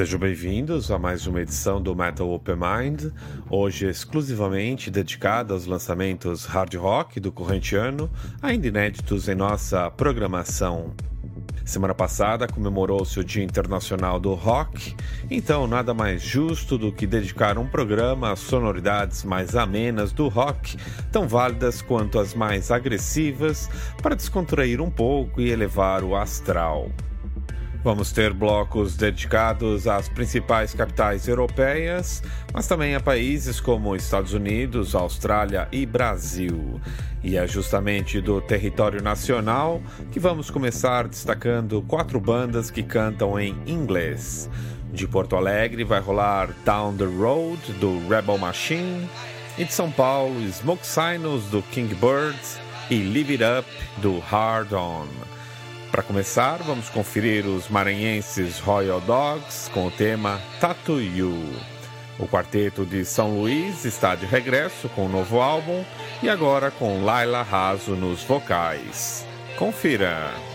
Sejam bem-vindos a mais uma edição do Metal Open Mind, hoje exclusivamente dedicada aos lançamentos hard rock do corrente ano, ainda inéditos em nossa programação. Semana passada comemorou-se o Dia Internacional do Rock, então nada mais justo do que dedicar um programa às sonoridades mais amenas do rock, tão válidas quanto as mais agressivas, para descontrair um pouco e elevar o astral. Vamos ter blocos dedicados às principais capitais europeias, mas também a países como Estados Unidos, Austrália e Brasil. E é justamente do território nacional que vamos começar destacando quatro bandas que cantam em inglês. De Porto Alegre vai rolar Down the Road, do Rebel Machine. E de São Paulo, Smoke Signals, do Kingbirds. E Live It Up, do Hard On. Para começar, vamos conferir os maranhenses Royal Dogs com o tema Tattoo You. O quarteto de São Luís está de regresso com um novo álbum e agora com Laila Raso nos vocais. Confira!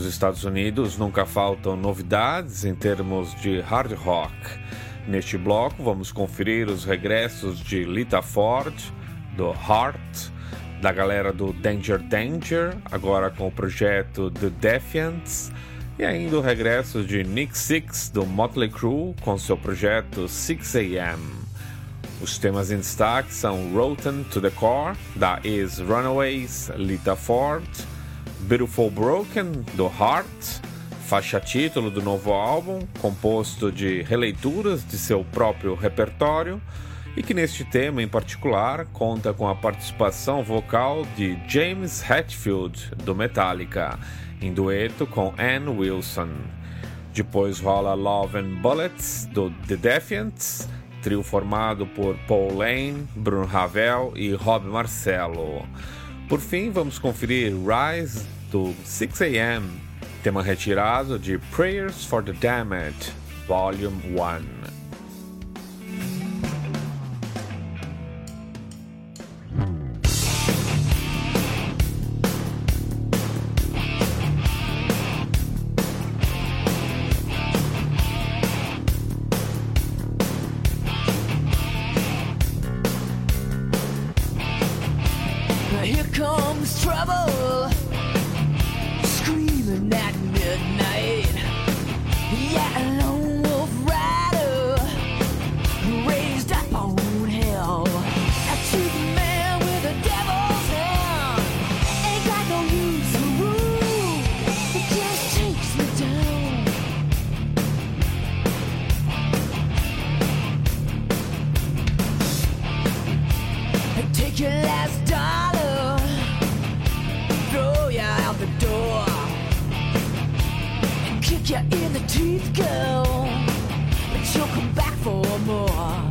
Dos Estados Unidos nunca faltam novidades em termos de hard rock. Neste bloco vamos conferir os regressos de Lita Ford, do Heart, da galera do Danger Danger, agora com o projeto The Defiants, e ainda o regresso de Nick Six do Motley Crue com seu projeto 6am. Os temas em destaque são Rotten to the Core, da Is Runaways, Lita Ford, Beautiful Broken, do Heart, faixa título do novo álbum, composto de releituras de seu próprio repertório, e que neste tema em particular conta com a participação vocal de James Hetfield, do Metallica, em dueto com Ann Wilson. Depois rola Love and Bullets, do The Defiants, trio formado por Paul Lane, Bruno Ravel e Rob Marcello. Por fim, vamos conferir Rise, do 6am, tema retirado de Prayers for the Damned, Volume 1. you in the teeth, girl, but you'll come back for more.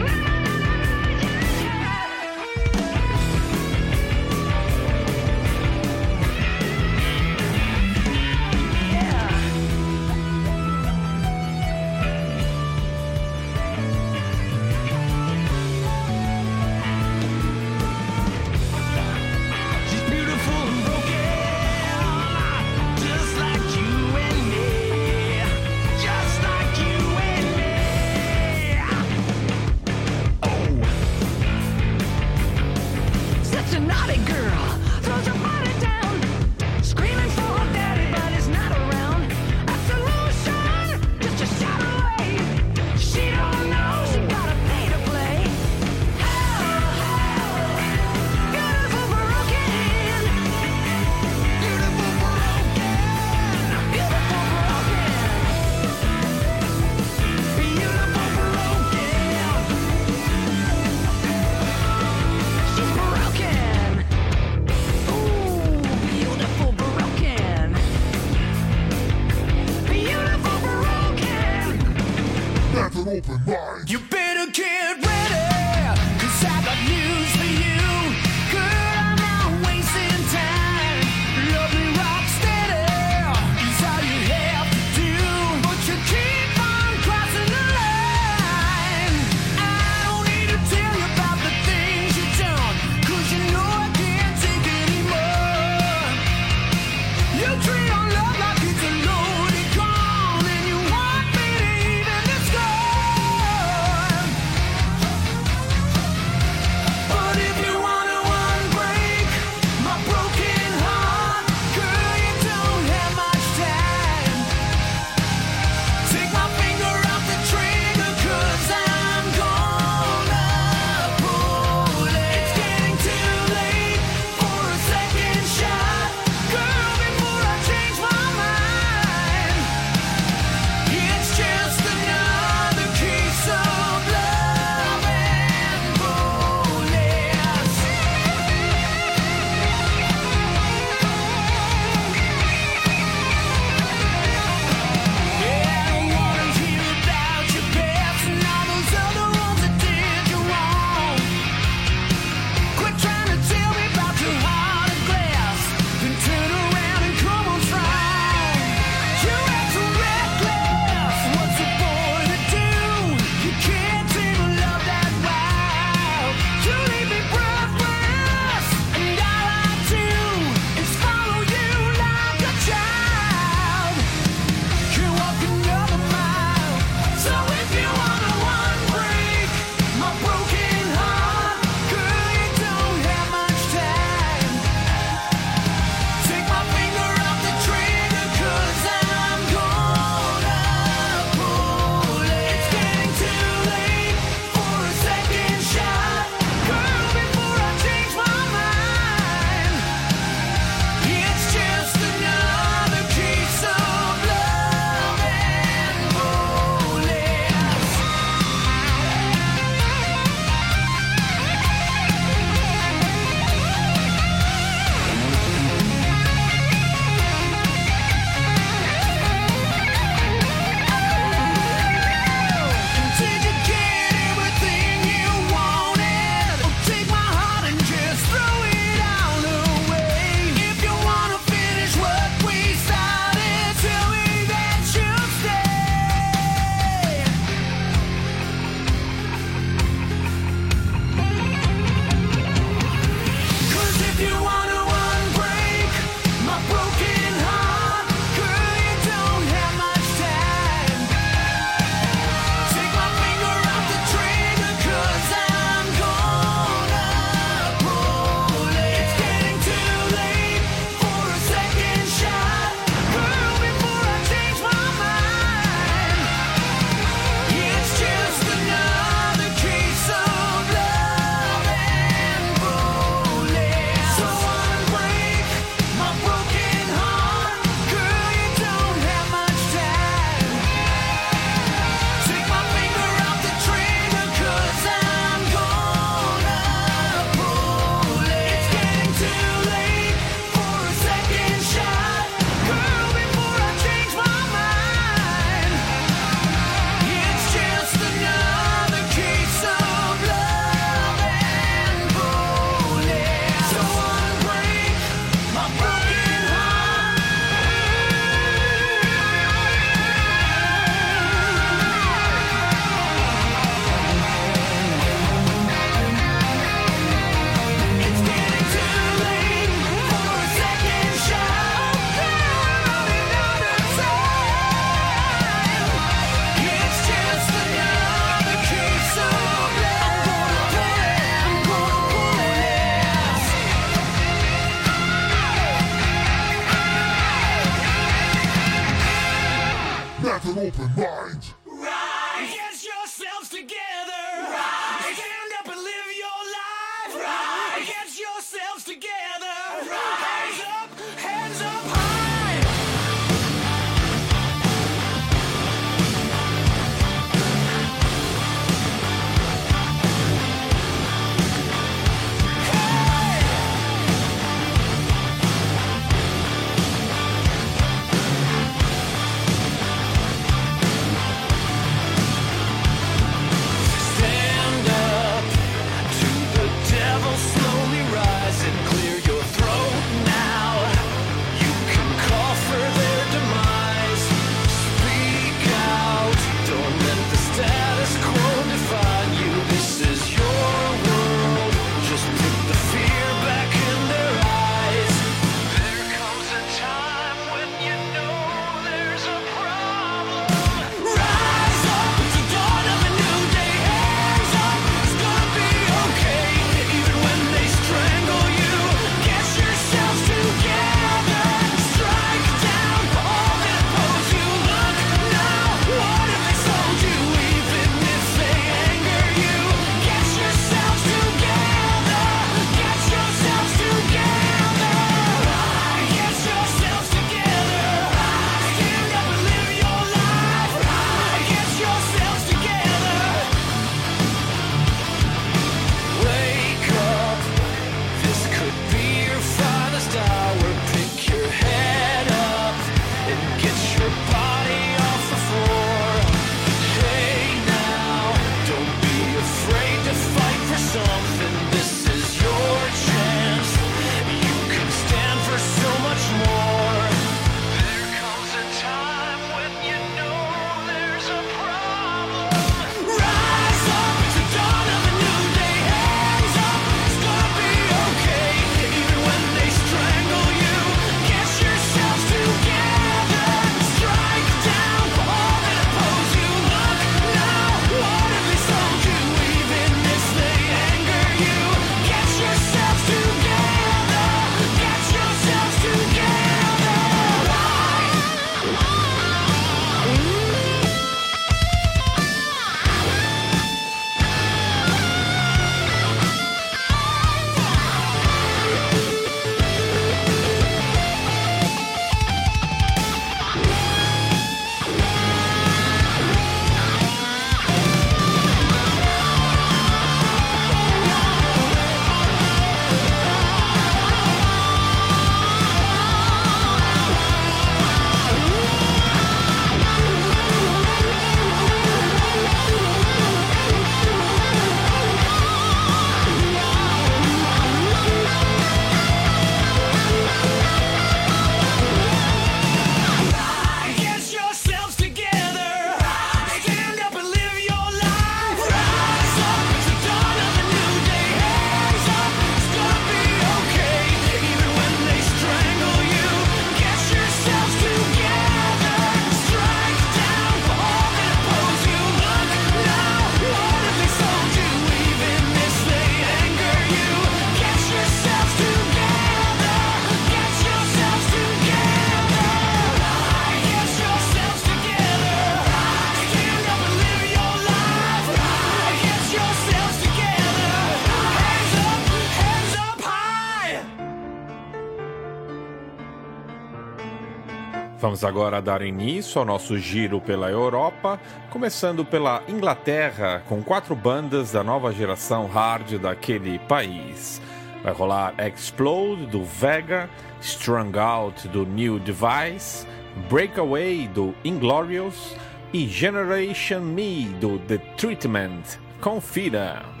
Vamos agora dar início ao nosso giro pela Europa, começando pela Inglaterra, com quatro bandas da nova geração hard daquele país. Vai rolar Explode do Vega, Strung Out do New Device, Breakaway do Inglorious e Generation Me do The Treatment. Confira!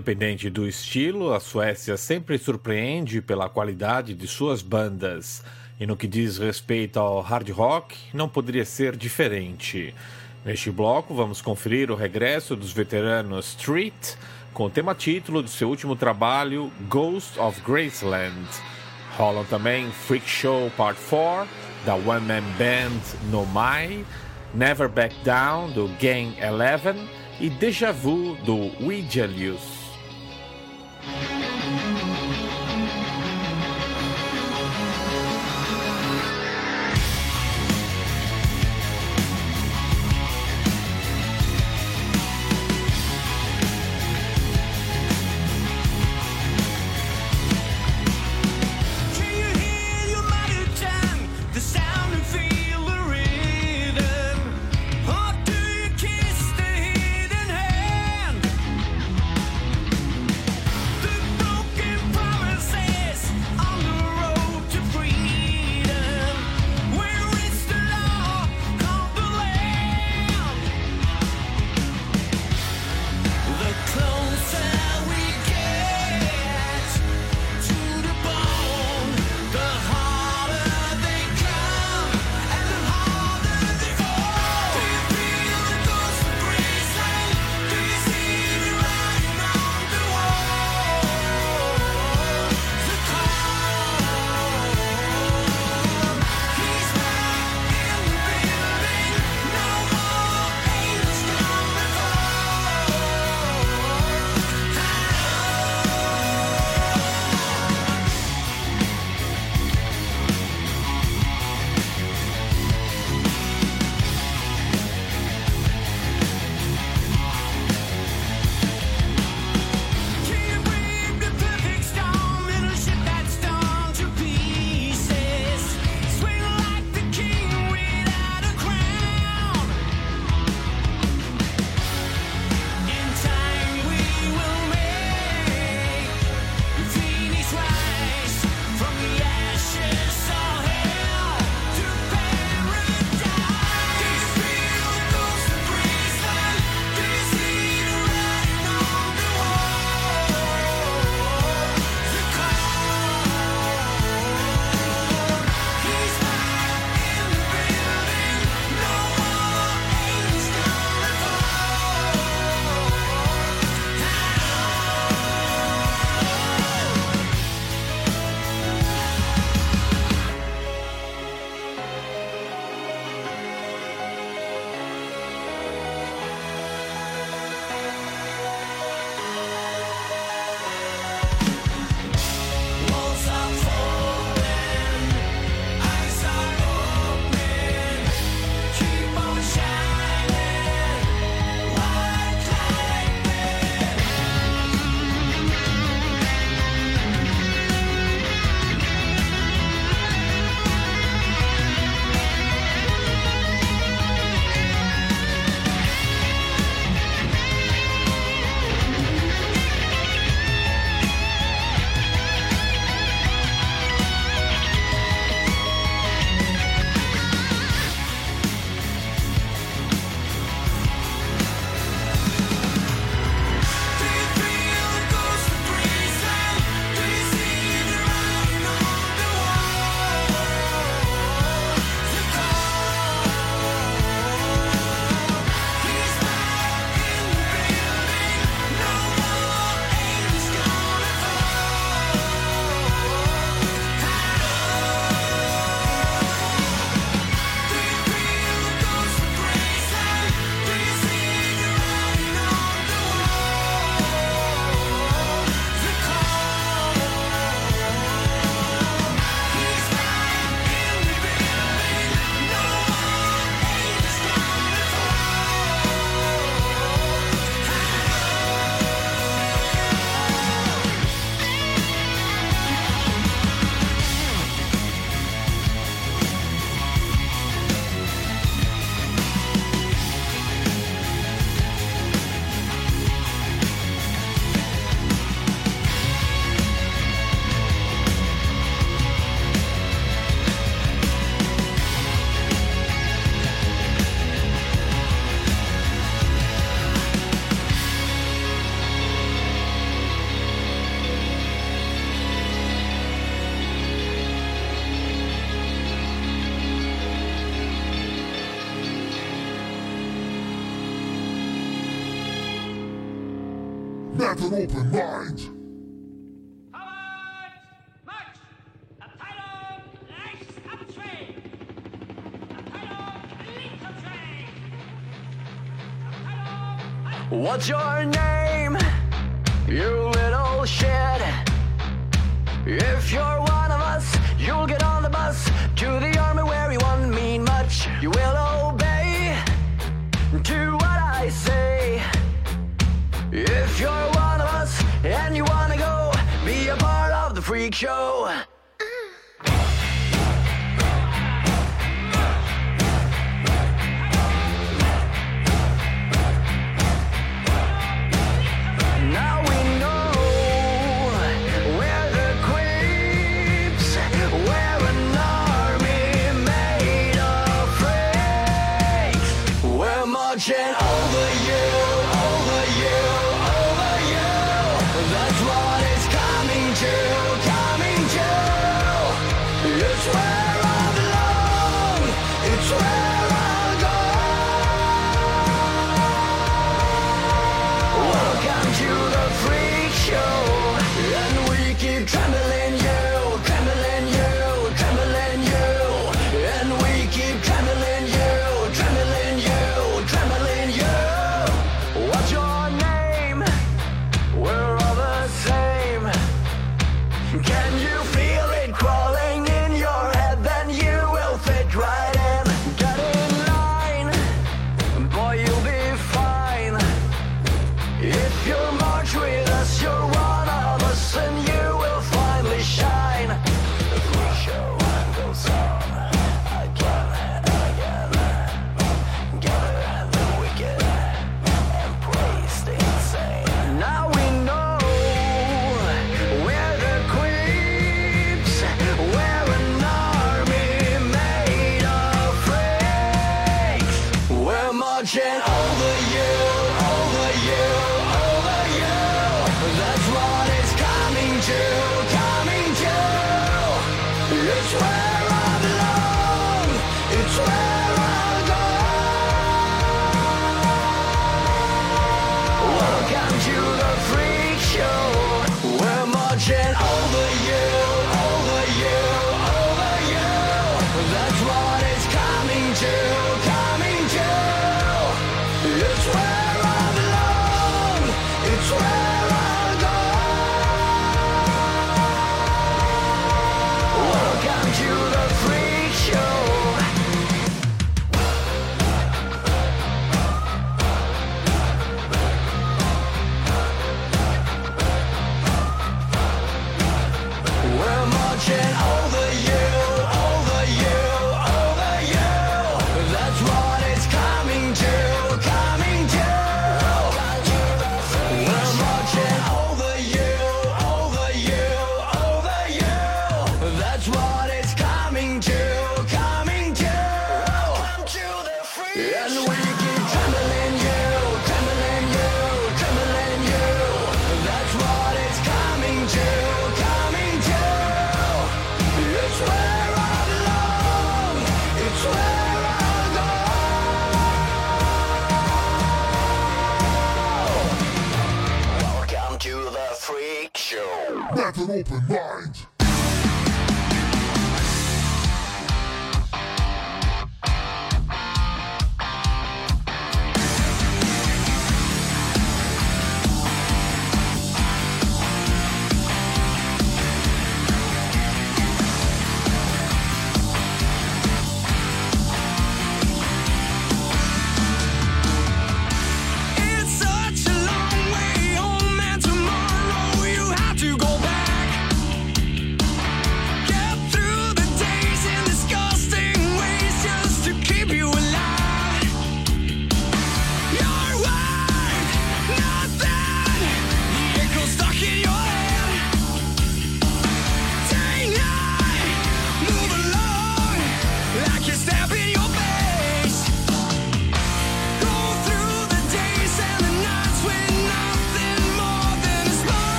Independente do estilo, a Suécia sempre surpreende pela qualidade de suas bandas. E no que diz respeito ao hard rock, não poderia ser diferente. Neste bloco, vamos conferir o regresso dos veteranos Street com o tema título do seu último trabalho, Ghost of Graceland. Rolam também Freak Show Part 4, da One Man Band No Mai, Never Back Down, do Gang 11 e Deja Vu, do Ouija Youth. Bye. open mind. What's your name, you little shit? If you're one of us, you'll get on the bus to the army where you won't mean much. You will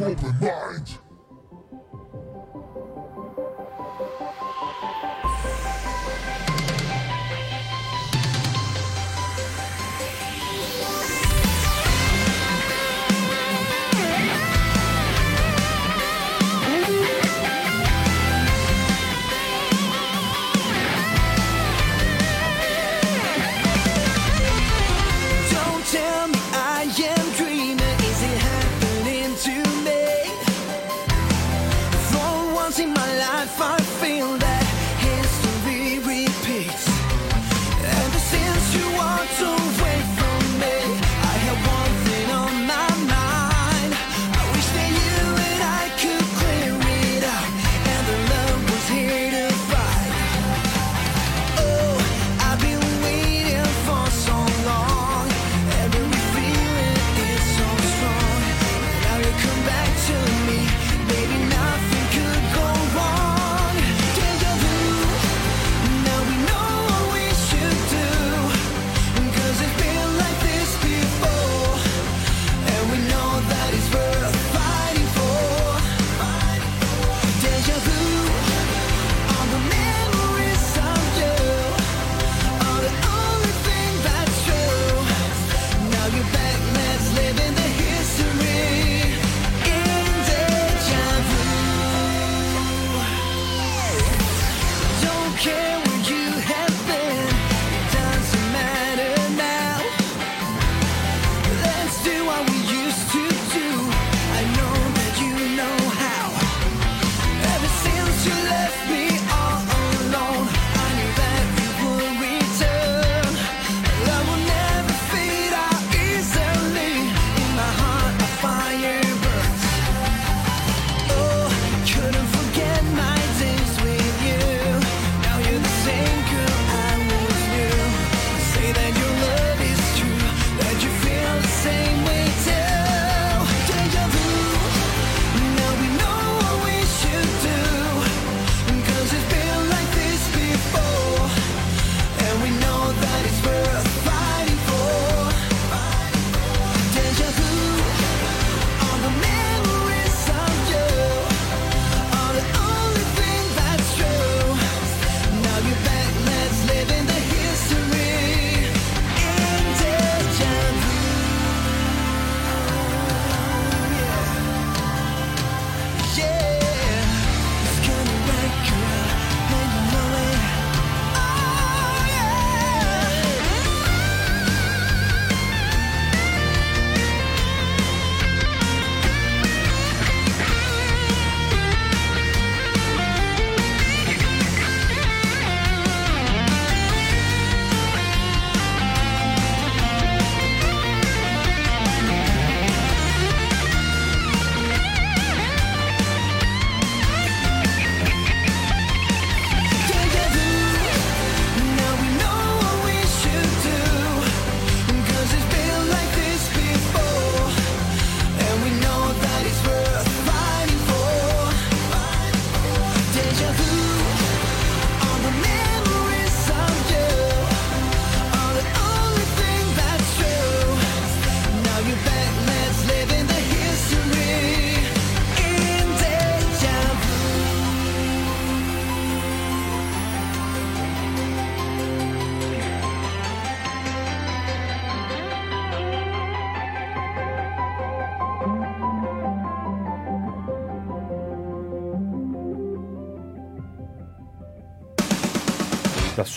open mind.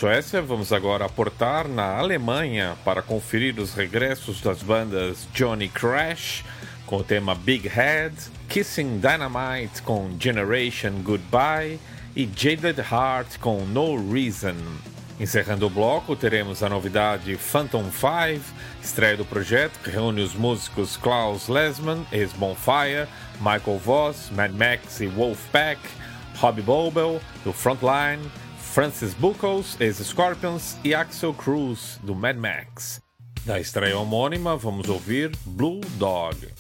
Suécia, vamos agora aportar na Alemanha para conferir os regressos das bandas Johnny Crash com o tema Big Head, Kissing Dynamite com Generation Goodbye e Jaded Heart com No Reason. Encerrando o bloco, teremos a novidade Phantom 5, estreia do projeto que reúne os músicos Klaus Lesman, ex-Bonfire, Michael Voss, Mad Max e Wolfpack, Hobby Bobel, do Frontline Francis Buckles, ex-Scorpions, e Axel Cruz, do Mad Max. Da estreia homônima, vamos ouvir Blue Dog.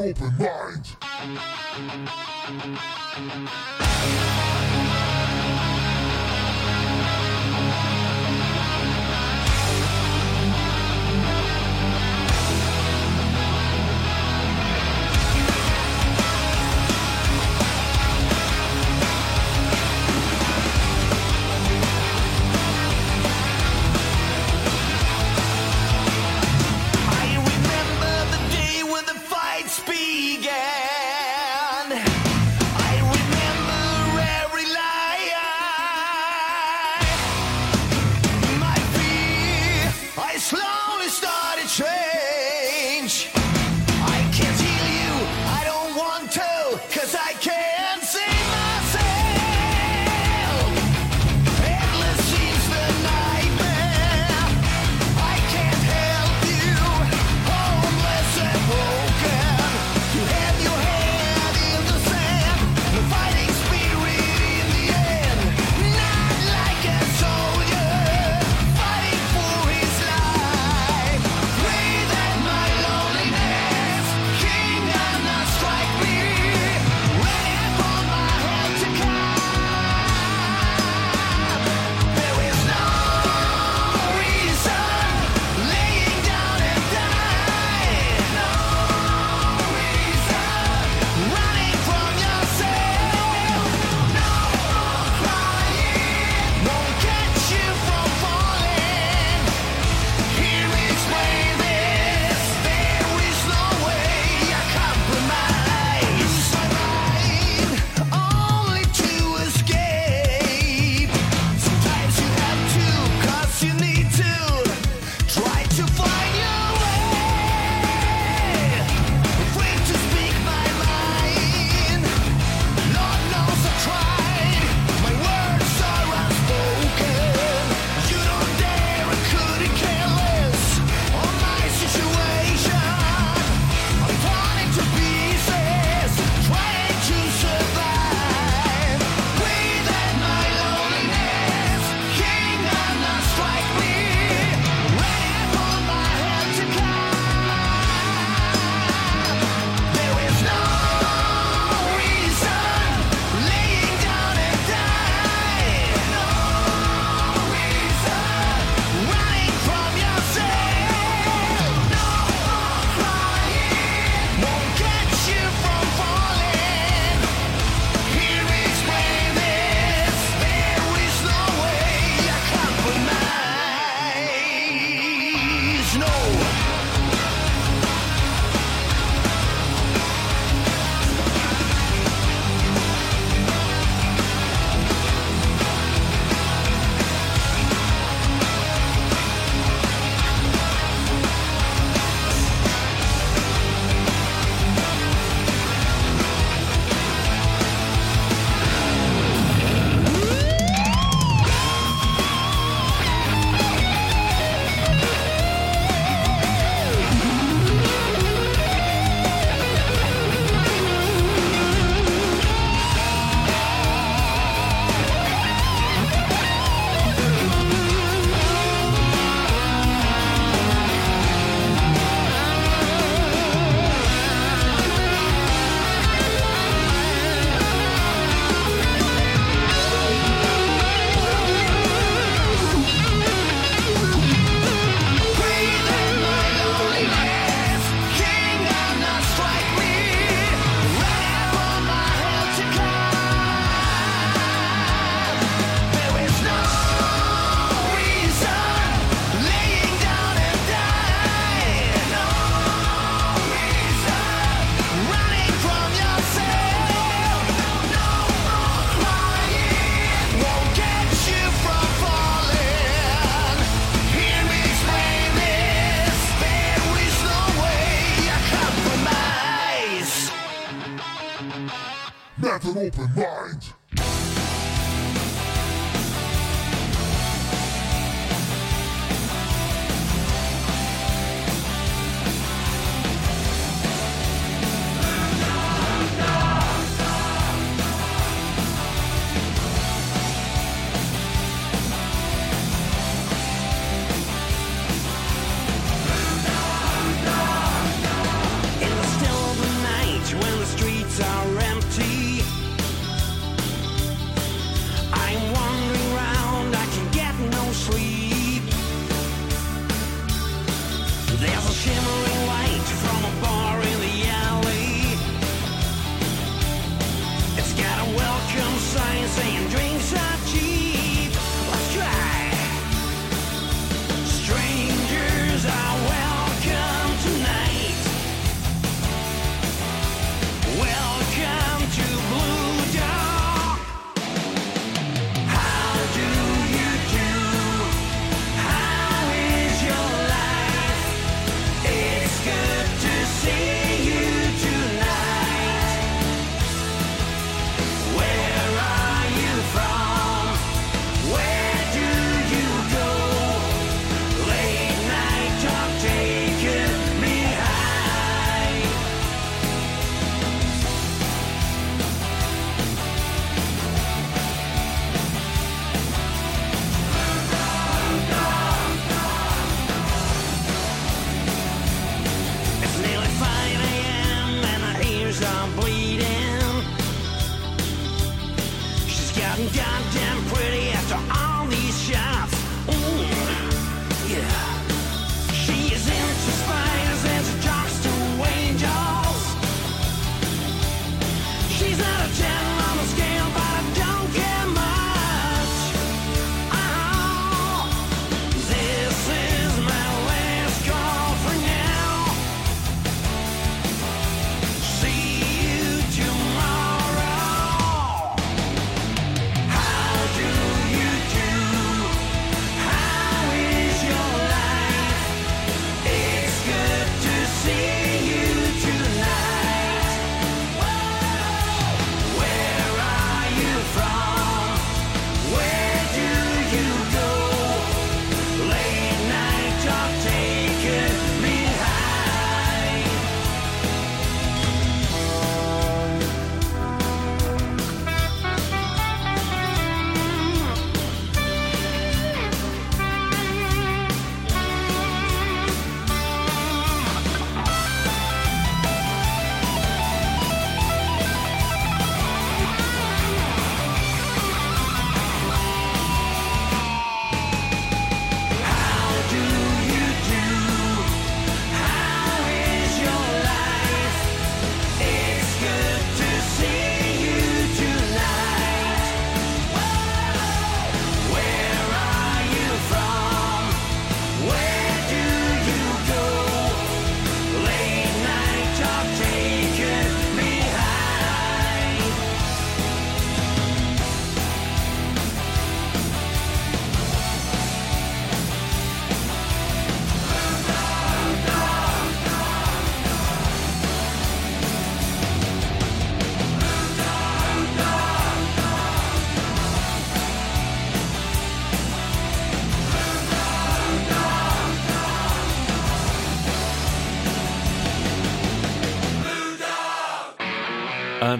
Open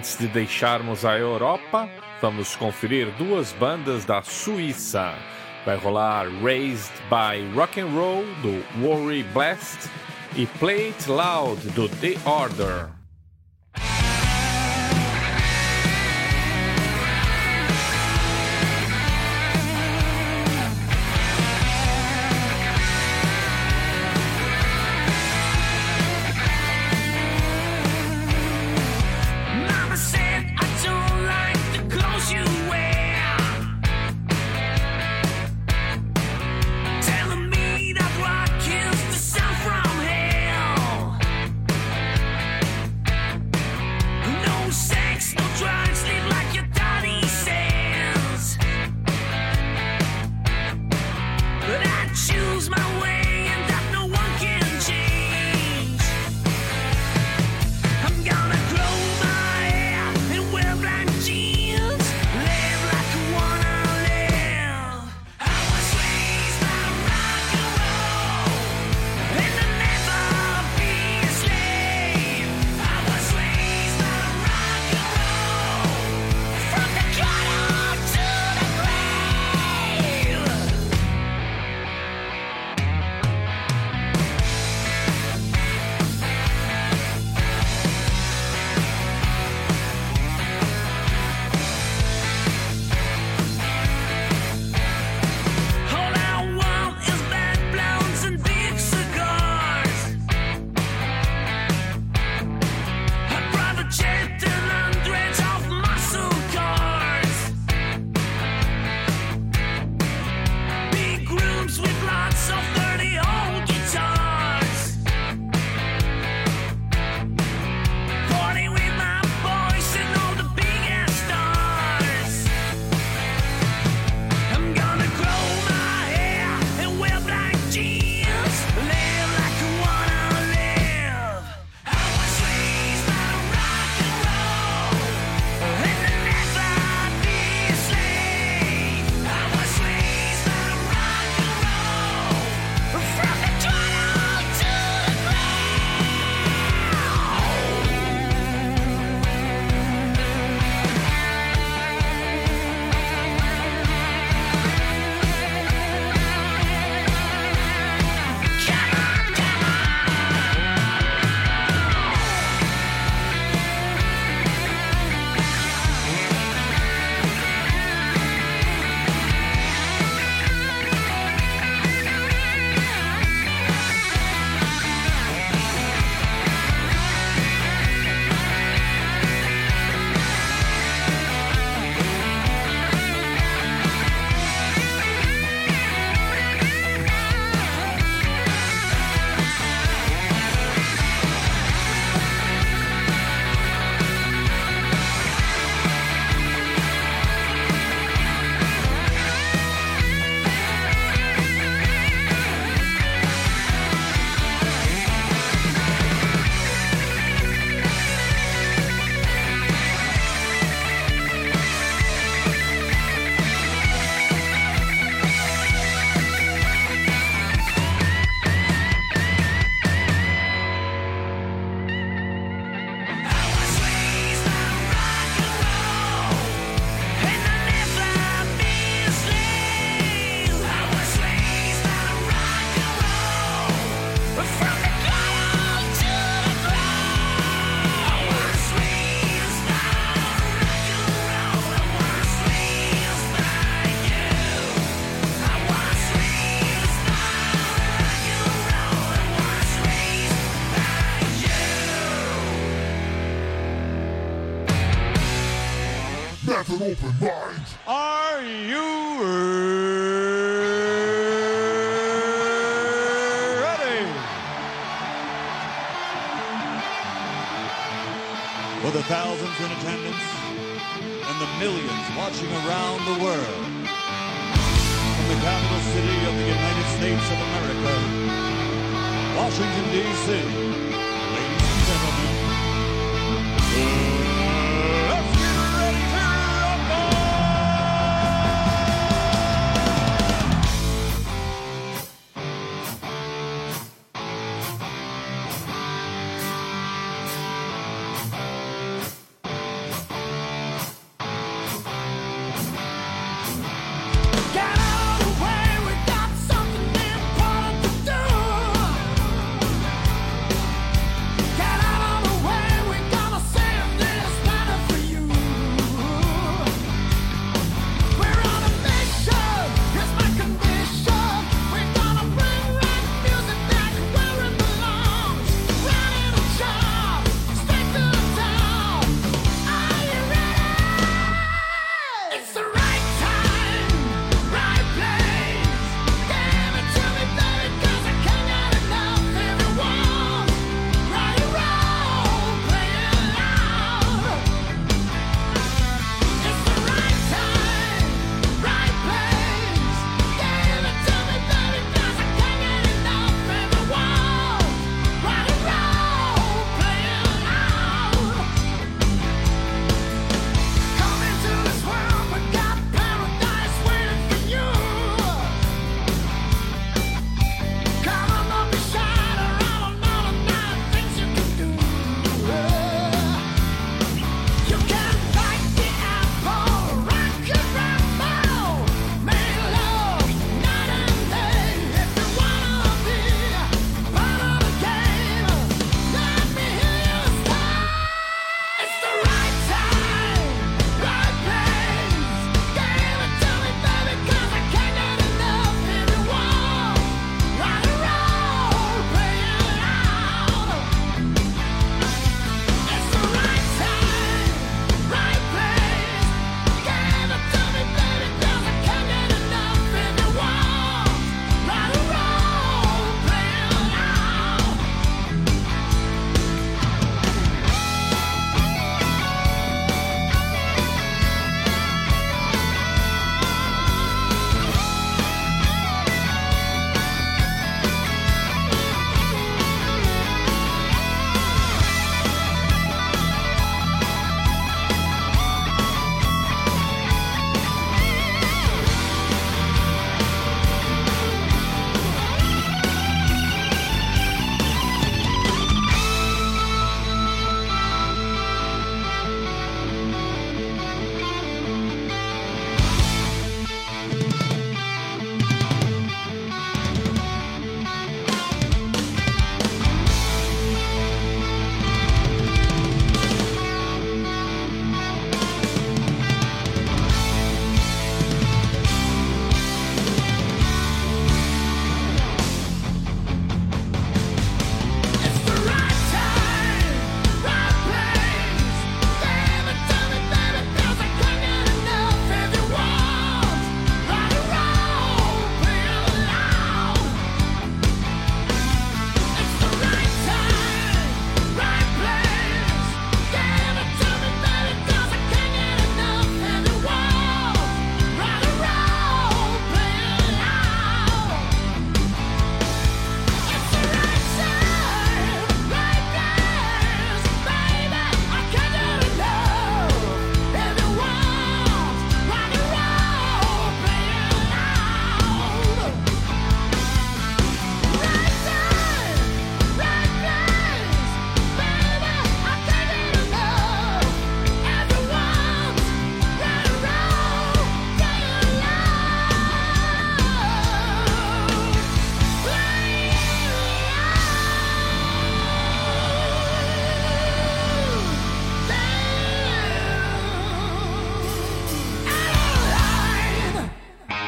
Antes de deixarmos a Europa, vamos conferir duas bandas da Suíça. Vai rolar Raised by Rock and Roll do Worry Blast e Play It Loud do The Order.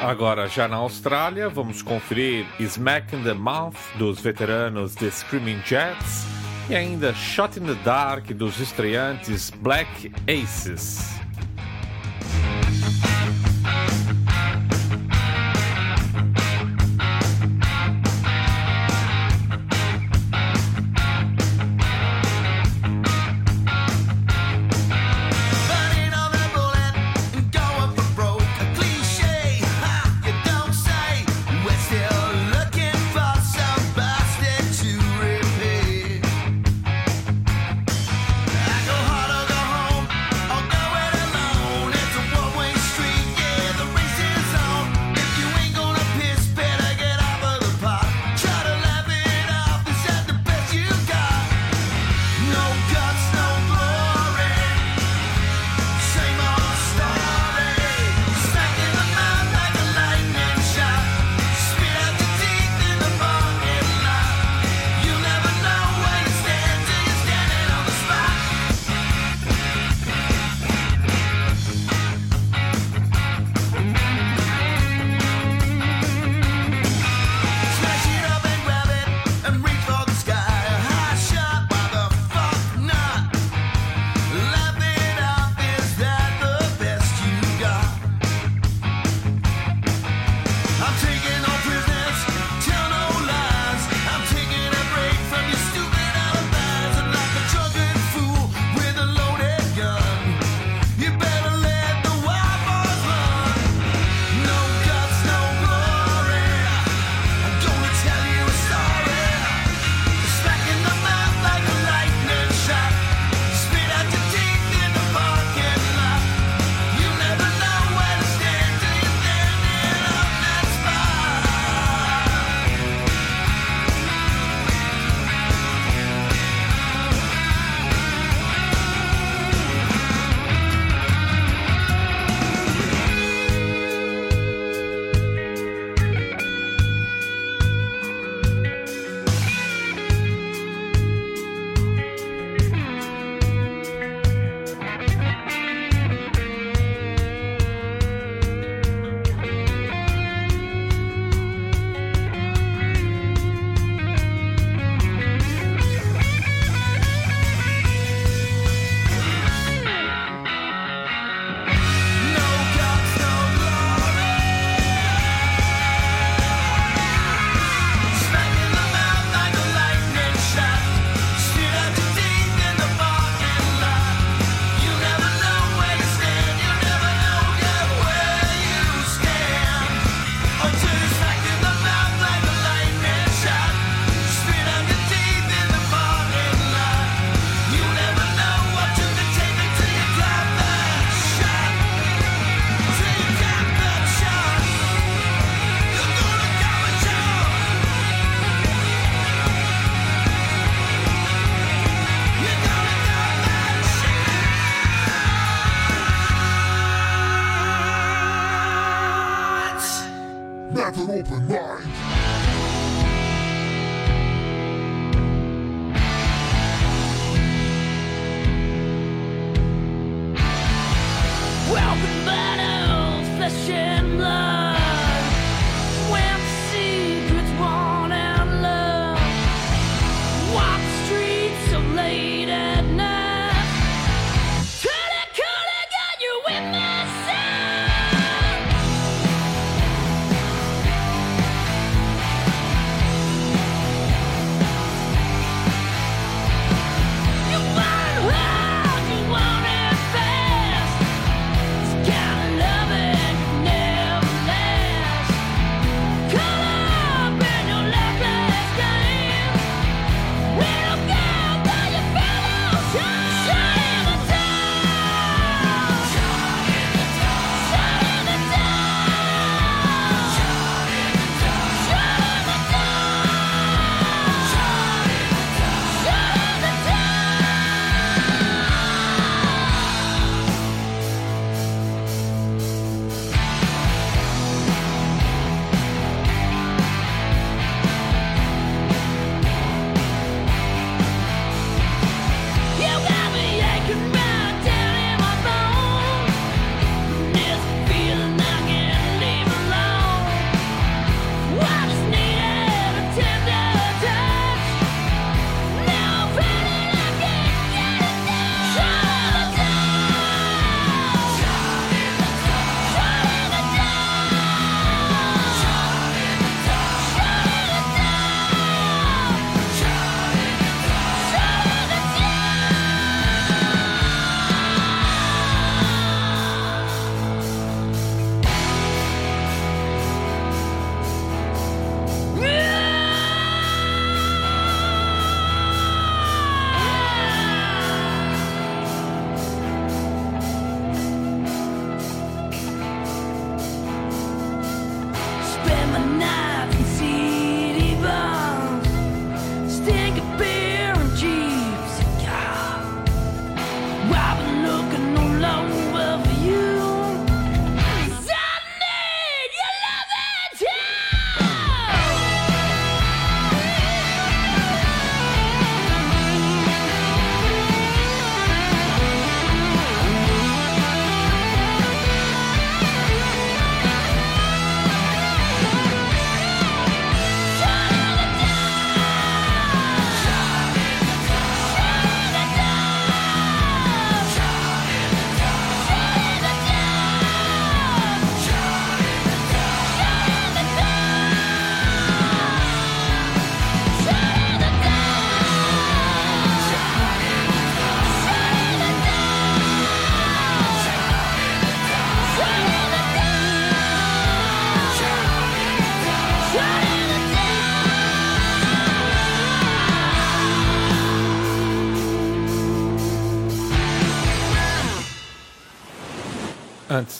Agora, já na Austrália, vamos conferir Smack in the Mouth dos veteranos The Screaming Jets e ainda Shot in the Dark dos estreantes Black Aces.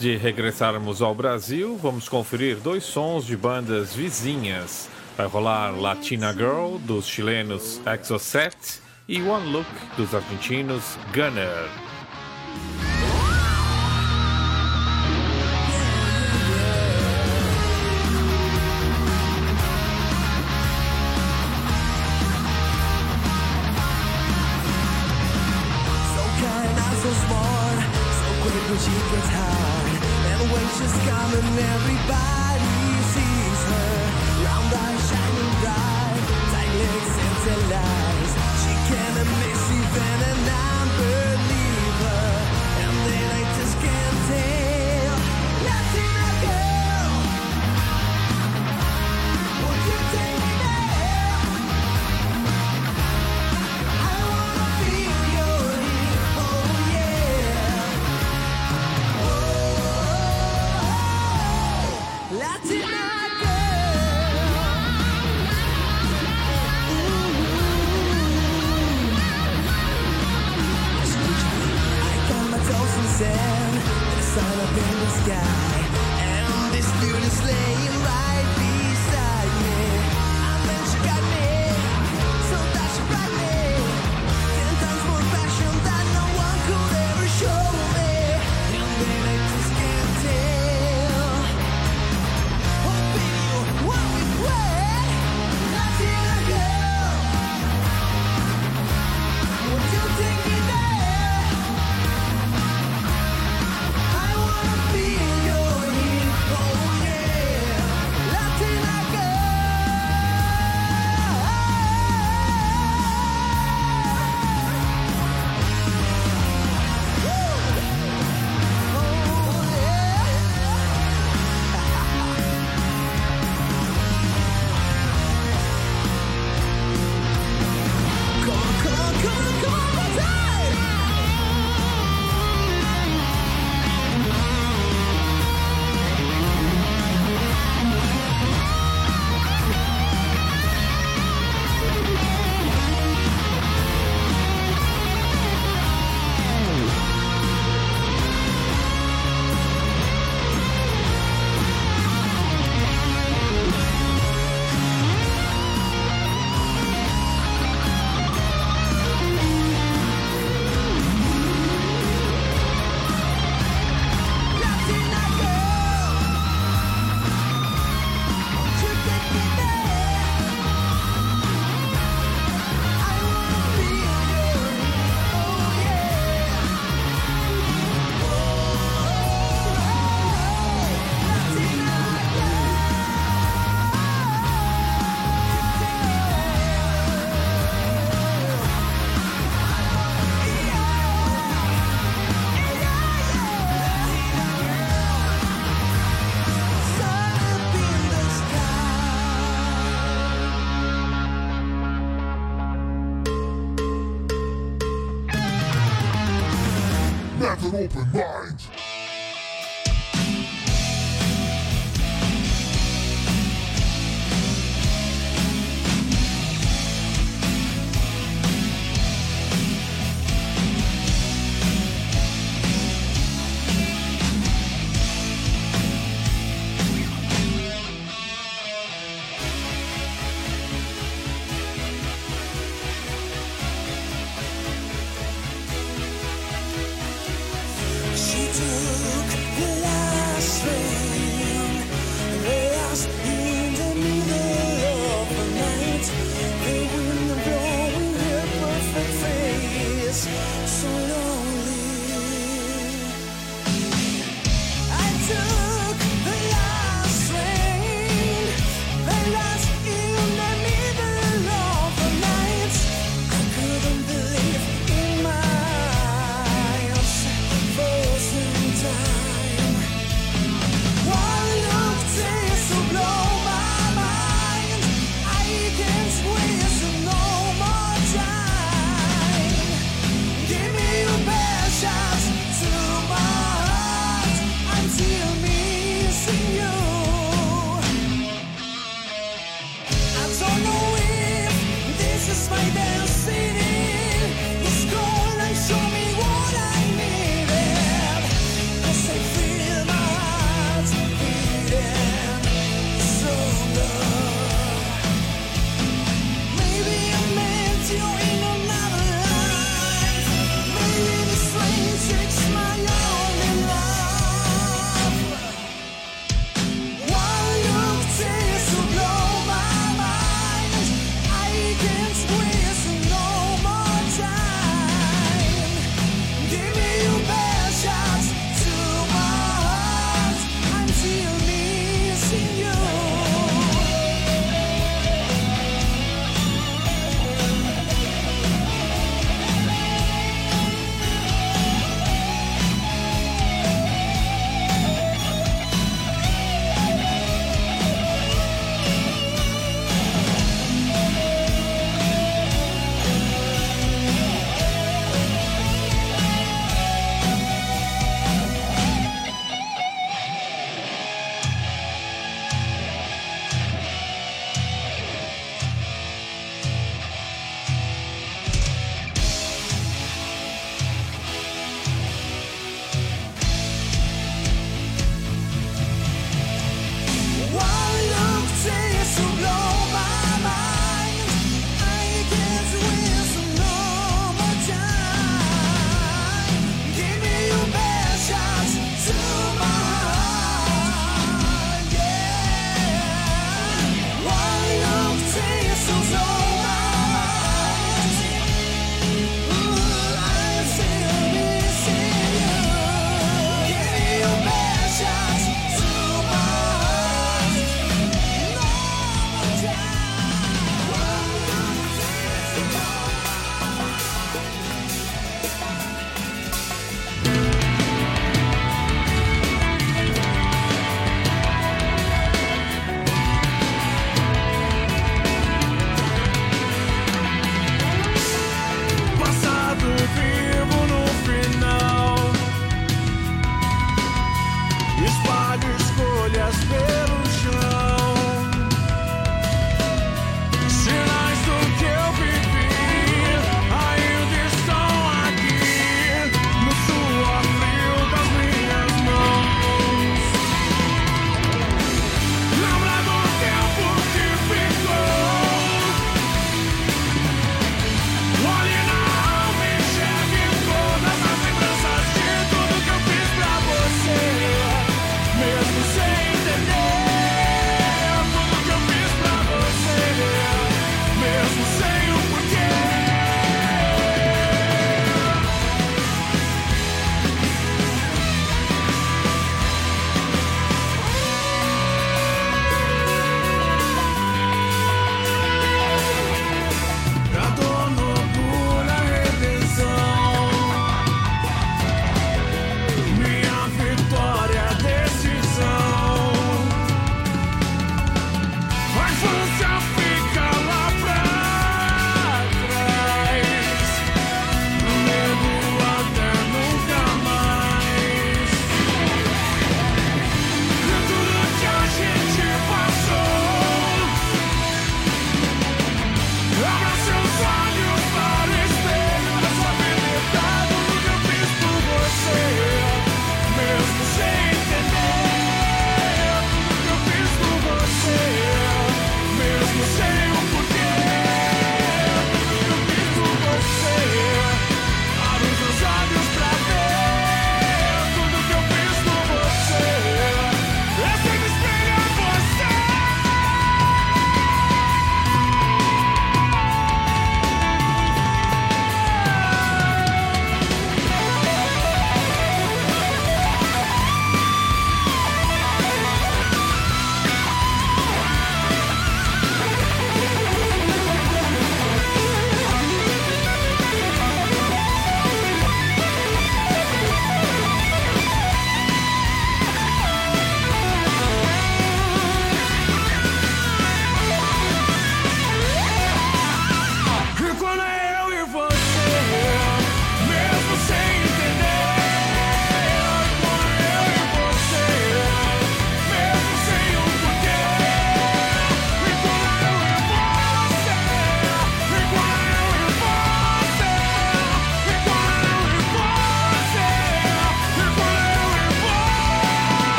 de regressarmos ao Brasil, vamos conferir dois sons de bandas vizinhas. Vai rolar Latina Girl, dos chilenos Exocet, e One Look, dos argentinos Gunner. she high She can amaze you feel alive. Open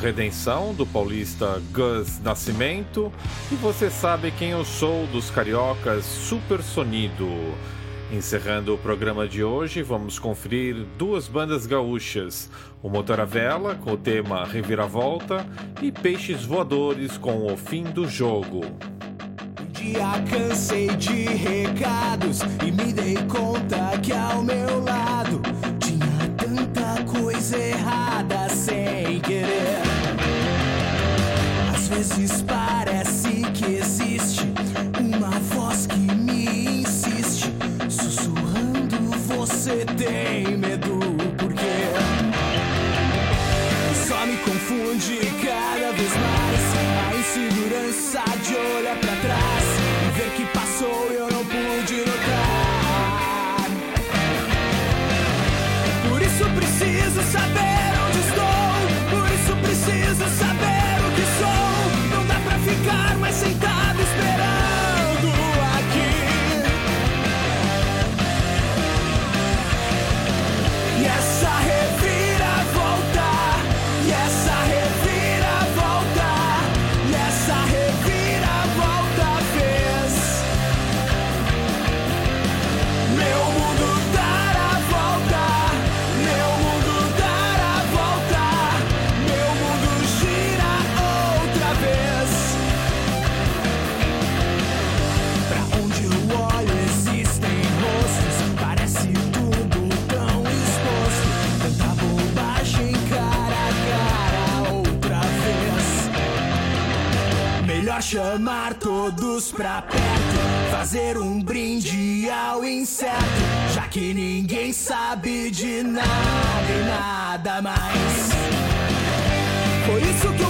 Redenção, do paulista Gus Nascimento, e Você Sabe Quem Eu Sou, dos cariocas Supersonido. Encerrando o programa de hoje, vamos conferir duas bandas gaúchas: o Motor Vela, com o tema Reviravolta, e Peixes Voadores, com O Fim do Jogo. Dia cansei de recados e me dei conta que ao meu lado chamar todos pra perto, fazer um brinde ao inseto, já que ninguém sabe de nada e nada mais. Por isso que eu